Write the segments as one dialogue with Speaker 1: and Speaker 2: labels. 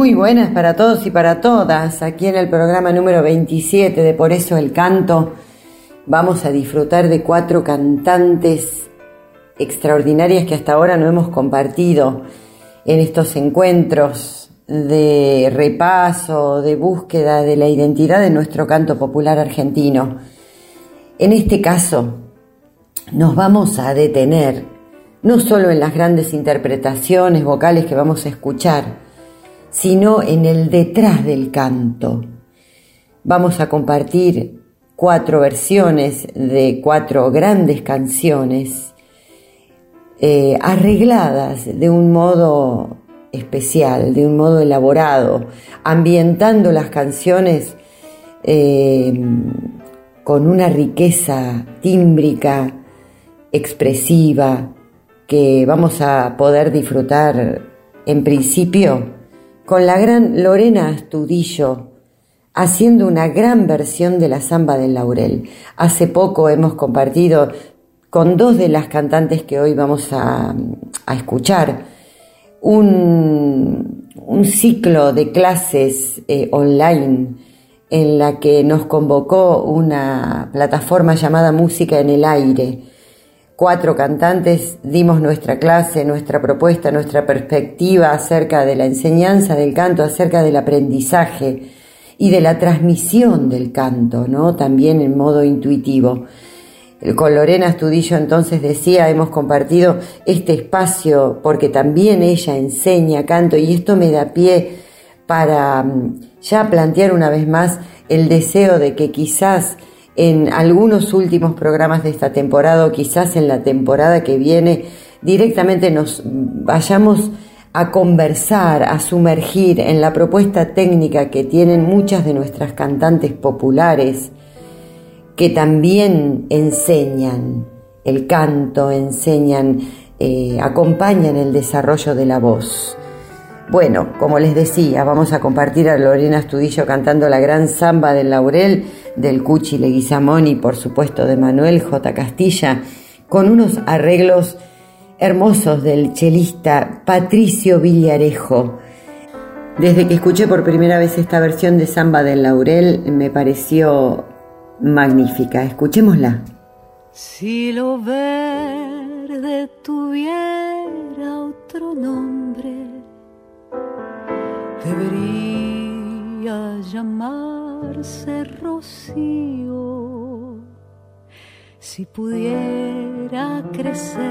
Speaker 1: Muy buenas para todos y para todas. Aquí en el programa número 27 de Por eso el canto vamos a disfrutar de cuatro cantantes extraordinarias que hasta ahora no hemos compartido en estos encuentros de repaso, de búsqueda de la identidad de nuestro canto popular argentino. En este caso, nos vamos a detener no solo en las grandes interpretaciones vocales que vamos a escuchar, sino en el detrás del canto. Vamos a compartir cuatro versiones de cuatro grandes canciones eh, arregladas de un modo especial, de un modo elaborado, ambientando las canciones eh, con una riqueza tímbrica, expresiva, que vamos a poder disfrutar en principio con la gran Lorena Astudillo haciendo una gran versión de la samba del laurel. Hace poco hemos compartido con dos de las cantantes que hoy vamos a, escuchar un, ciclo de clases eh, online en la que nos convocó una plataforma llamada Música en el Aire cuatro cantantes dimos nuestra clase, nuestra propuesta, nuestra perspectiva acerca de la enseñanza del canto, acerca del aprendizaje y de la transmisión del canto, ¿no? También en modo intuitivo. Con Lorena Astudillo entonces decía, hemos compartido este espacio porque también ella enseña canto y esto me da pie para mm, ya plantear una vez más el deseo de que quizás en algunos últimos programas de esta temporada o quizás en la temporada que viene directamente nos vayamos a conversar, a sumergir en la propuesta técnica que tienen muchas de nuestras cantantes populares que también enseñan el canto, enseñan, eh, acompañan el desarrollo de la voz. Bueno, como les decía, vamos a compartir a Lorena Astudillo cantando la gran samba del laurel del Cuchi Leguizamón y por supuesto de Manuel J. Castilla, con unos arreglos hermosos del chelista Patricio Villarejo. Desde que escuché por primera vez esta versión de Samba del Laurel me pareció magnífica. Escuchémosla.
Speaker 2: Si lo verde tuviera otro nombre, debería llamarse rocío. Si pudiera crecer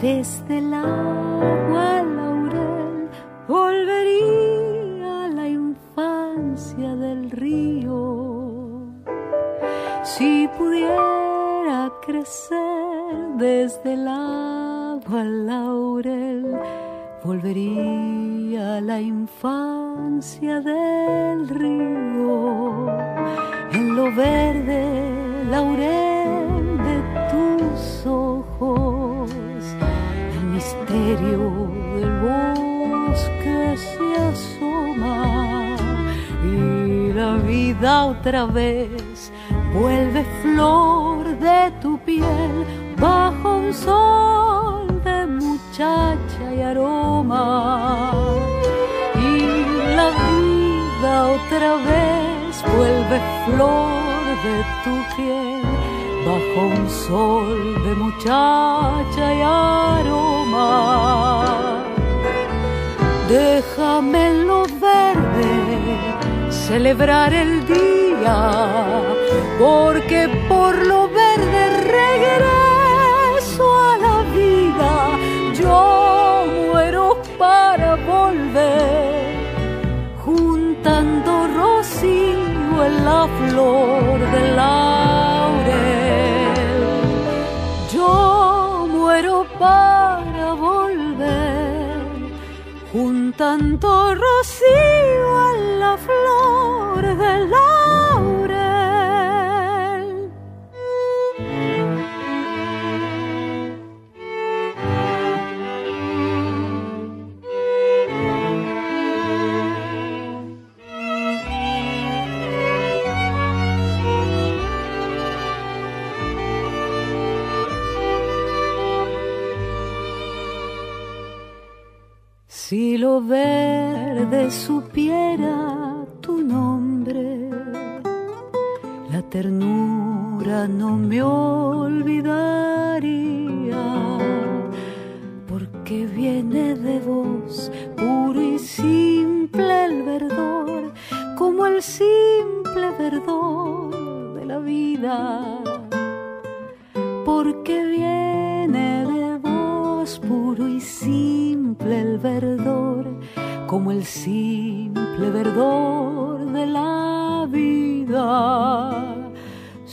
Speaker 2: desde el agua laurel, volvería a la infancia del río. Si pudiera crecer desde el agua laurel, volvería a la infancia del río, en lo verde laurel de tus ojos, el misterio del bosque se asoma. Y la vida otra vez vuelve flor de tu piel. Bajo un sol muchacha y aroma. Vida otra vez vuelve flor de tu piel bajo un sol de muchacha y aroma. Déjame en lo verde celebrar el día, porque por lo verde regreso la flor del laurel. Yo muero para volver un tanto rocío a la flor del laurel. Verde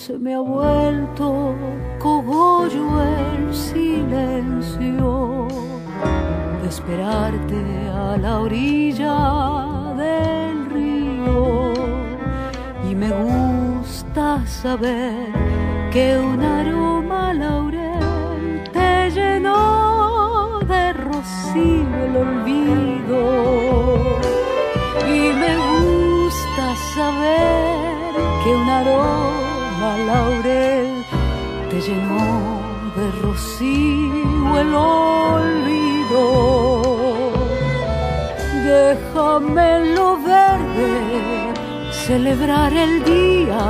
Speaker 2: Se me ha vuelto cogollo el silencio de esperarte a la orilla del río. Y me gusta saber que un aroma laurel te llenó de rocío el olvido. Y me gusta saber que un aroma laurel te llenó de rocío el olvido déjame lo verde celebrar el día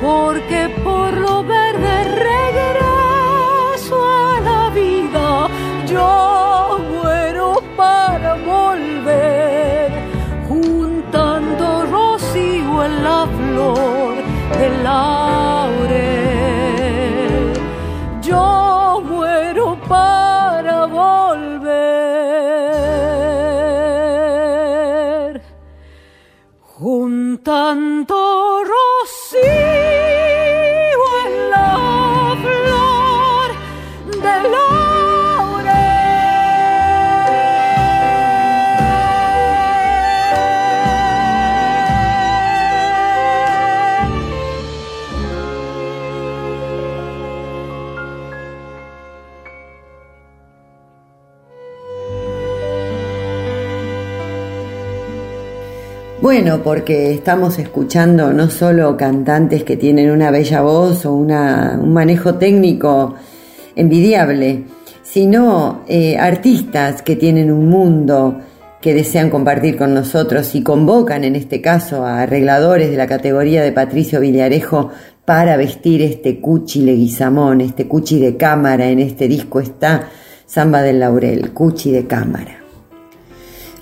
Speaker 2: porque por lo verde regreso a la vida. Yo
Speaker 1: Bueno, porque estamos escuchando no solo cantantes que tienen una bella voz o una- un manejo técnico envidiable, sino eh, artistas que tienen un mundo que desean compartir con nosotros y convocan en este caso a arregladores de la categoría de Patricio Villarejo para vestir este cuchi leguizamón, este cuchi de cámara. En este disco está Samba del Laurel, cuchi de cámara.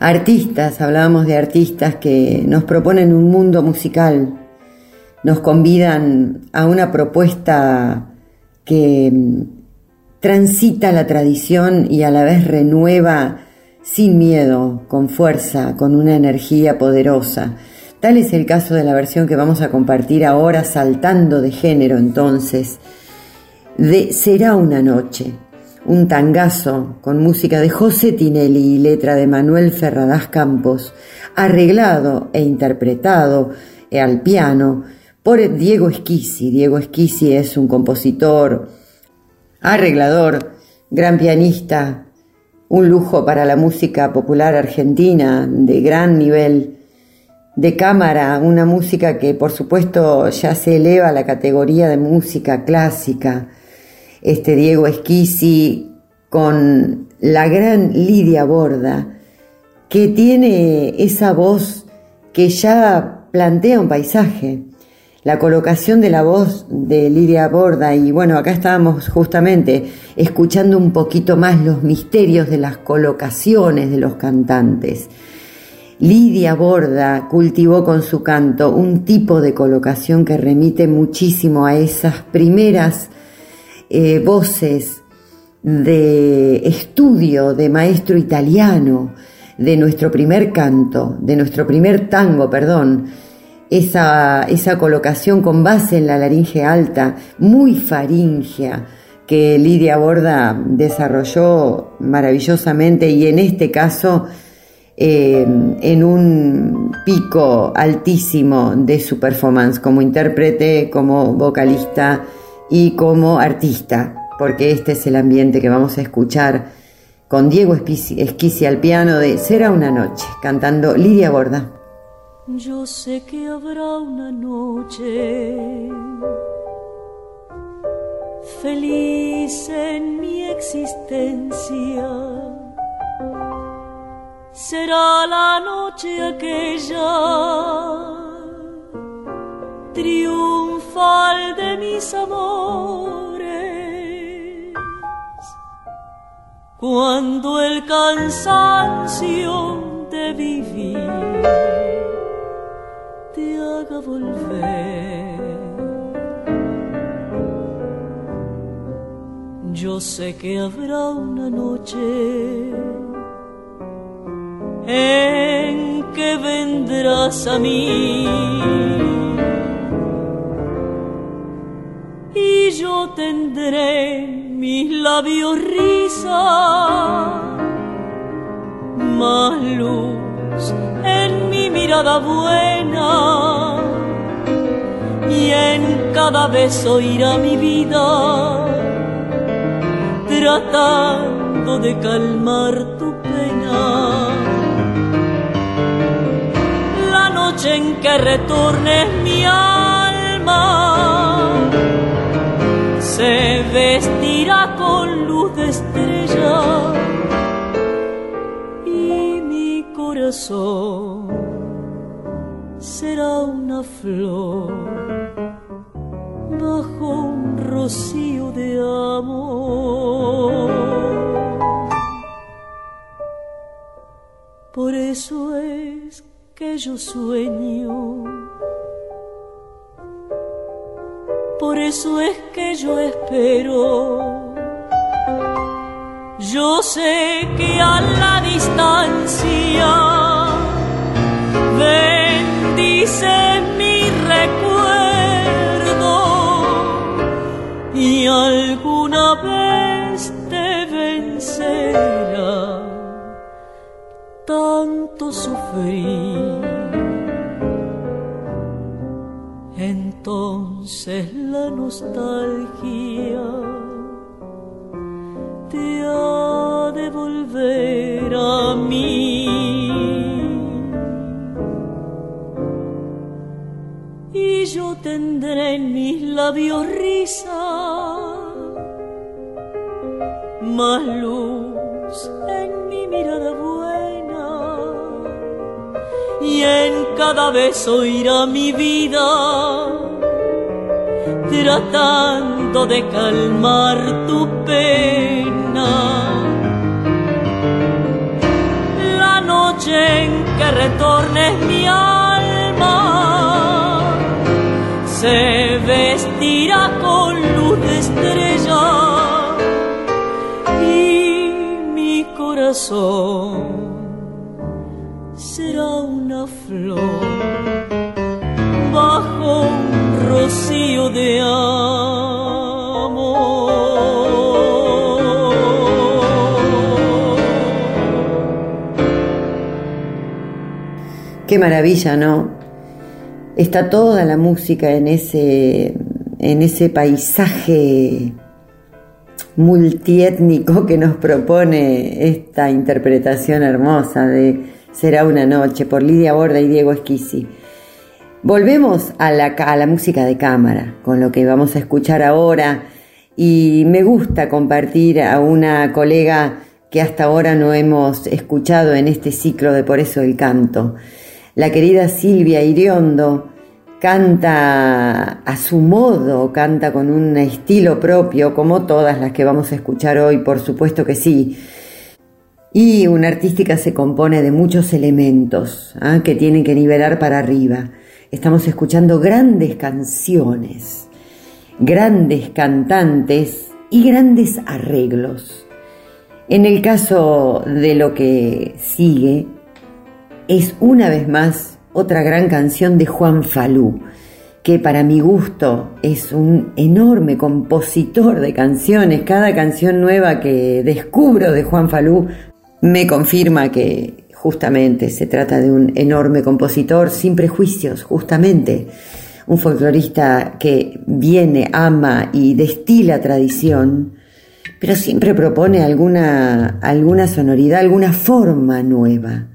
Speaker 1: Artistas, hablábamos de artistas que nos proponen un mundo musical, nos convidan a una propuesta que mm, transita la tradición y a la vez renueva sin miedo, con fuerza, con una energía poderosa. Tal es el caso de la versión que vamos a compartir ahora, saltando de género entonces, de Será una noche, un tangazo con música de José Tinelli y letra de Manuel Ferradas Campos, arreglado e interpretado eh, al piano por Diego Esquisi. Diego Esquisi es un compositor, arreglador, gran pianista, un lujo para la música popular argentina de gran nivel de cámara, una música que por supuesto ya se eleva a la categoría de música clásica. Este Diego Esquisi con la gran Lidia Borda, que tiene esa voz que ya plantea un paisaje. La colocación de la voz de Lidia Borda, y bueno, acá estábamos justamente escuchando un poquito más los misterios de las colocaciones de los cantantes. Lidia Borda cultivó con su canto un tipo de colocación que remite muchísimo a esas primeras eh, voces de estudio de maestro italiano, de nuestro primer canto, de nuestro primer tango, perdón, esa, esa colocación con base en la laringe alta, muy faringea, que Lidia Borda desarrolló maravillosamente y en este caso eh, en un pico altísimo de su performance como intérprete, como vocalista y como artista, porque este es el ambiente que vamos a escuchar con Diego Esquisi al piano de Será una noche, cantando Lidia Gorda.
Speaker 3: Yo sé que habrá una noche feliz en mi existencia será la noche aquella de mis amores, cuando el cansancio de vivir te haga volver. Yo sé que habrá una noche en que vendrás a mí. Y yo tendré mis labios risa, más luz en mi mirada buena, y en cada beso irá mi vida, tratando de calmar tu pena. En que retornes mi alma se vestirá con luz de estrella y mi corazón será una flor bajo un rocío de amor. Por eso es que yo sueño. Por eso es que yo espero. Yo sé que a la distancia bendice mi recuerdo y alguna vez te vencerá tanto sufrir. Entonces la nostalgia te ha de volver a mí. Y yo tendré en mis labios risa, más luz en mi mirada y en cada beso irá mi vida tratando de calmar tu pena. La noche en que retornes mi alma se vestirá con luz de estrella y mi corazón será una flor de amor.
Speaker 1: Qué maravilla, ¿no? Está toda la música en ese, en ese paisaje multiétnico que nos propone esta interpretación hermosa de Será una noche por Lidia Borda y Diego Esquisi. Volvemos a la, música de cámara, con lo que vamos a escuchar ahora. Y me gusta compartir a una colega que hasta ahora no hemos escuchado en este ciclo de Por eso el canto. La querida Silvia Iriondo canta a su modo, canta con un estilo propio, como todas las que vamos a escuchar hoy, por supuesto que sí y una artística se compone de muchos elementos ¿ah? que tienen que nivelar para arriba. Estamos escuchando grandes canciones, grandes cantantes y grandes arreglos. En el caso de lo que sigue, es una vez más otra gran canción de Juan Falú, que para mi gusto es un enorme compositor de canciones. Cada canción nueva que descubro de Juan Falú me confirma que
Speaker 3: justamente, se trata de un enorme compositor sin prejuicios, justamente, un folclorista que viene, ama y destila tradición, pero siempre propone alguna, alguna sonoridad, alguna forma nueva.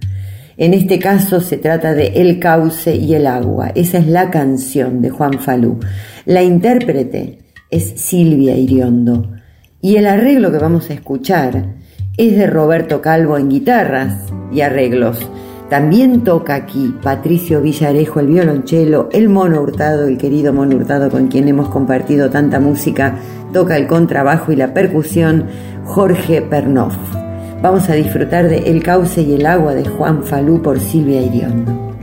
Speaker 3: En este caso se trata de El cauce y el agua. Esa es la canción de Juan Falú. La intérprete es Silvia Iriondo. Y el arreglo que vamos a escuchar es de Roberto Calvo en guitarras y arreglos. También toca aquí Patricio Villarejo el violonchelo, el mono hurtado, el querido mono hurtado con quien hemos compartido tanta música, toca el contrabajo y la percusión Jorge Pernoff. Vamos a disfrutar de El cauce y el agua de Juan Falú por Silvia Iriondo.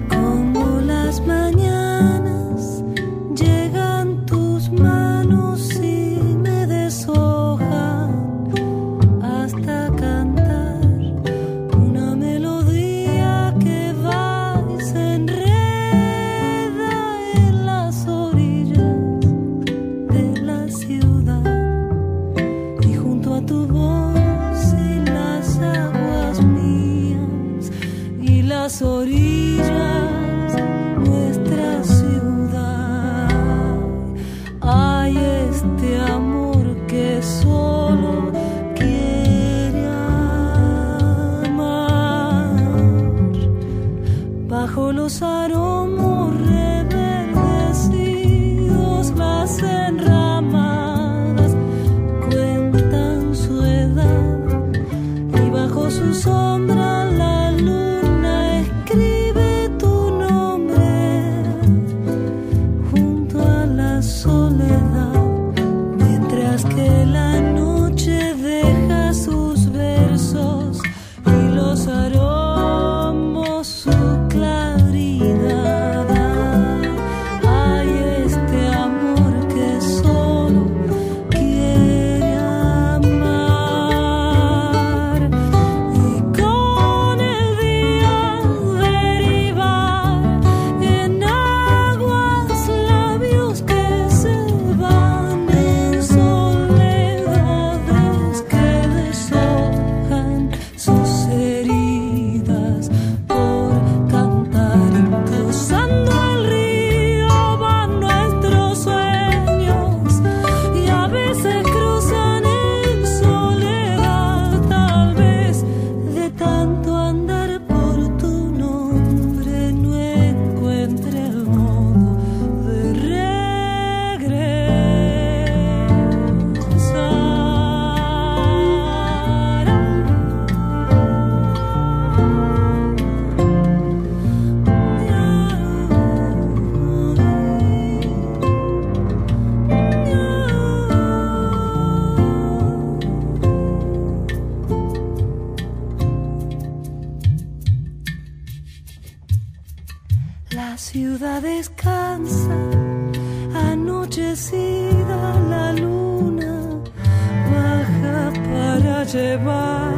Speaker 1: llevar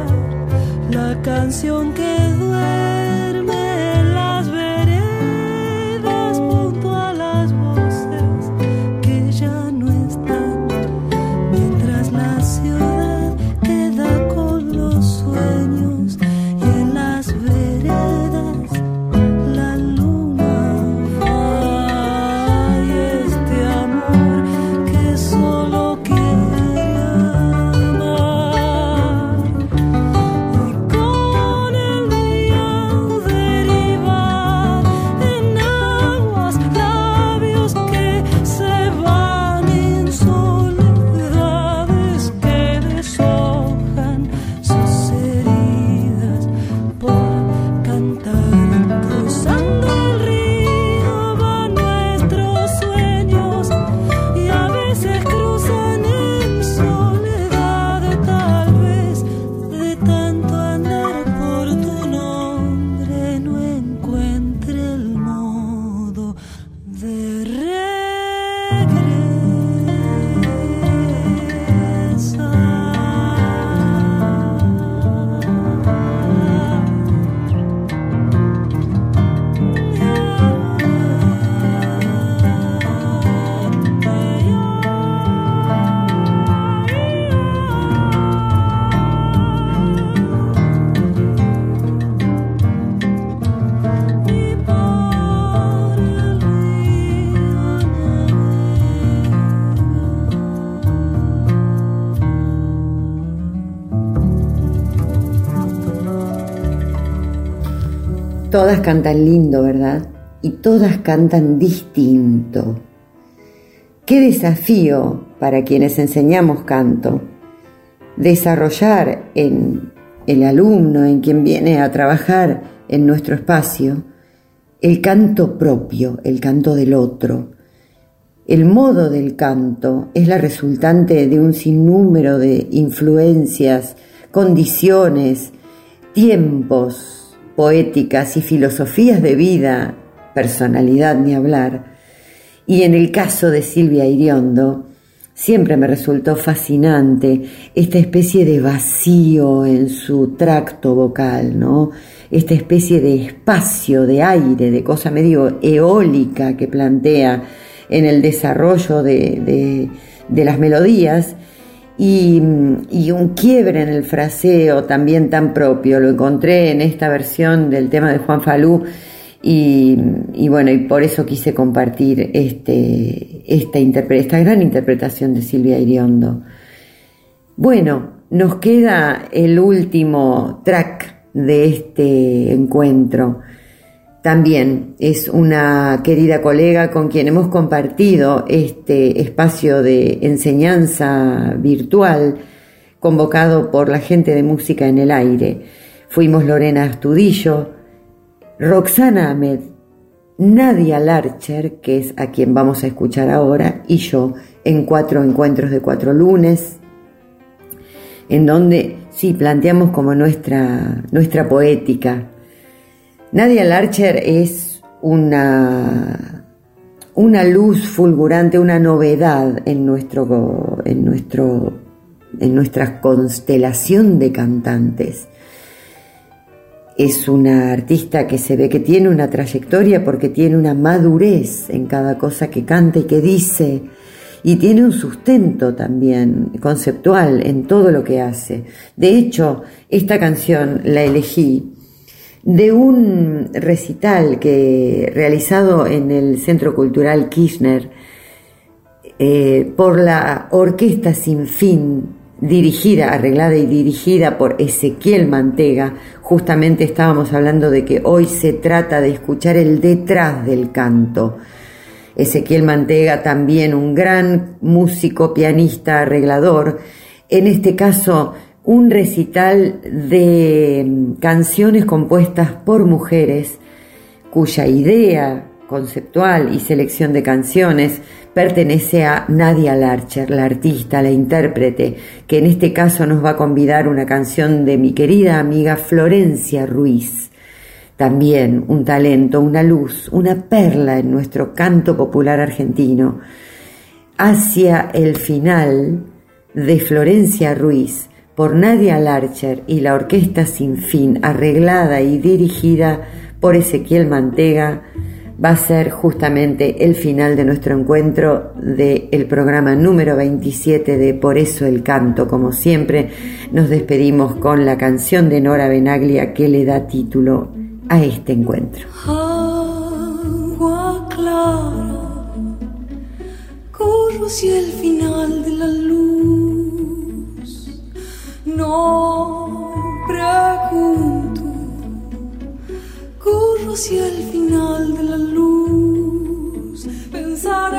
Speaker 1: la canción que Todas cantan lindo, ¿verdad? Y todas cantan distinto. Qué desafío para quienes enseñamos canto desarrollar en el alumno, en quien viene a trabajar en nuestro espacio, el canto propio, el canto del otro. El modo del canto es la resultante de un sinnúmero de influencias, condiciones, tiempos, poéticas y filosofías de vida, personalidad ni hablar, y en el caso de Silvia Iriondo, siempre me resultó fascinante esta especie de vacío en su tracto vocal, ¿no? Esta especie de espacio, de aire, de cosa medio eólica que plantea en el desarrollo de, las melodías y, un quiebre en el fraseo también tan propio. Lo encontré en esta versión del tema de Juan Falú y, bueno, y por eso quise compartir este, esta, esta gran interpretación de Silvia Iriondo. Bueno, nos queda el último track de este encuentro. También es una querida colega con quien hemos compartido este espacio de enseñanza virtual convocado por la gente de música en el aire. Fuimos Lorena Astudillo, Roxana Ahmed, Nadia Larcher, que es a quien vamos a escuchar ahora, y yo en cuatro encuentros de cuatro lunes, en donde sí planteamos como nuestra, nuestra poética. Nadia Larcher es una, una luz fulgurante, una novedad en, nuestro, en, nuestro, en nuestra constelación de cantantes es una artista que se ve que tiene una trayectoria porque tiene una madurez en cada cosa que canta y que dice y tiene un sustento también conceptual en todo lo que hace. De hecho, esta canción la elegí de un recital que realizado en el Centro Cultural Kirchner eh, por la Orquesta Sin Fin dirigida, arreglada y dirigida por Ezequiel Mantega, justamente estábamos hablando de que hoy se trata de escuchar el detrás del canto. Ezequiel Mantega también un gran músico, pianista, arreglador, en este caso un recital de mm, canciones compuestas por mujeres cuya idea conceptual y selección de canciones pertenece a Nadia Larcher, la artista, la intérprete, que en este caso nos va a convidar una canción de mi querida amiga Florencia Ruiz. También un talento, una luz, una perla en nuestro canto popular argentino. Hacia el final de Florencia Ruiz por Nadia Larcher y la Orquesta Sin Fin, arreglada y dirigida por Ezequiel Mantega, va a ser justamente el final de nuestro encuentro del programa número 27 de Por eso el canto. Como siempre, nos despedimos con la canción de Nora Benaglia que le da título a este encuentro.
Speaker 2: Agua clara, corro hacia el final de la luz. No pregunto corro hacia el final de la luz, pensaré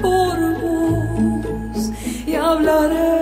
Speaker 2: por vos y hablaré.